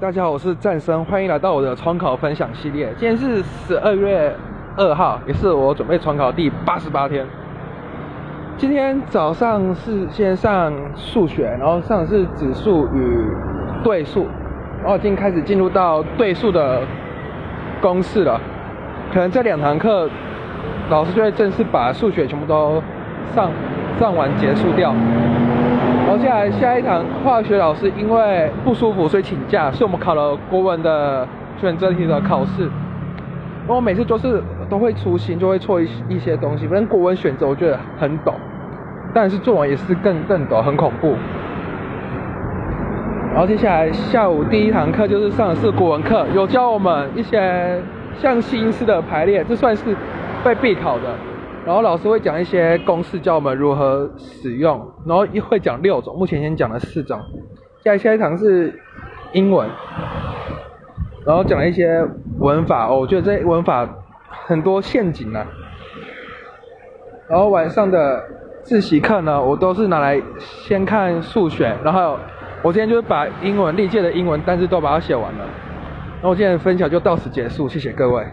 大家好，我是战生，欢迎来到我的重考分享系列。今天是十二月二号，也是我准备重考第八十八天。今天早上是先上数学，然后上的是指数与对数，然后已经开始进入到对数的公式了。可能这两堂课，老师就会正式把数学全部都上上完结束掉。然后接下来下一堂化学老师因为不舒服，所以请假，所以我们考了国文的选择题的考试。我每次就是都会粗心，就会错一一些东西。反正国文选择我觉得很懂，但是作文也是更更懂，很恐怖。然后接下来下午第一堂课就是上的是国文课，有教我们一些像新式的排列，这算是被必考的。然后老师会讲一些公式，教我们如何使用。然后一会讲六种，目前先讲了四种。下下一堂是英文，然后讲了一些文法哦，我觉得这文法很多陷阱啊。然后晚上的自习课呢，我都是拿来先看数学，然后我今天就是把英文历届的英文单词都把它写完了。那我今天的分享就到此结束，谢谢各位。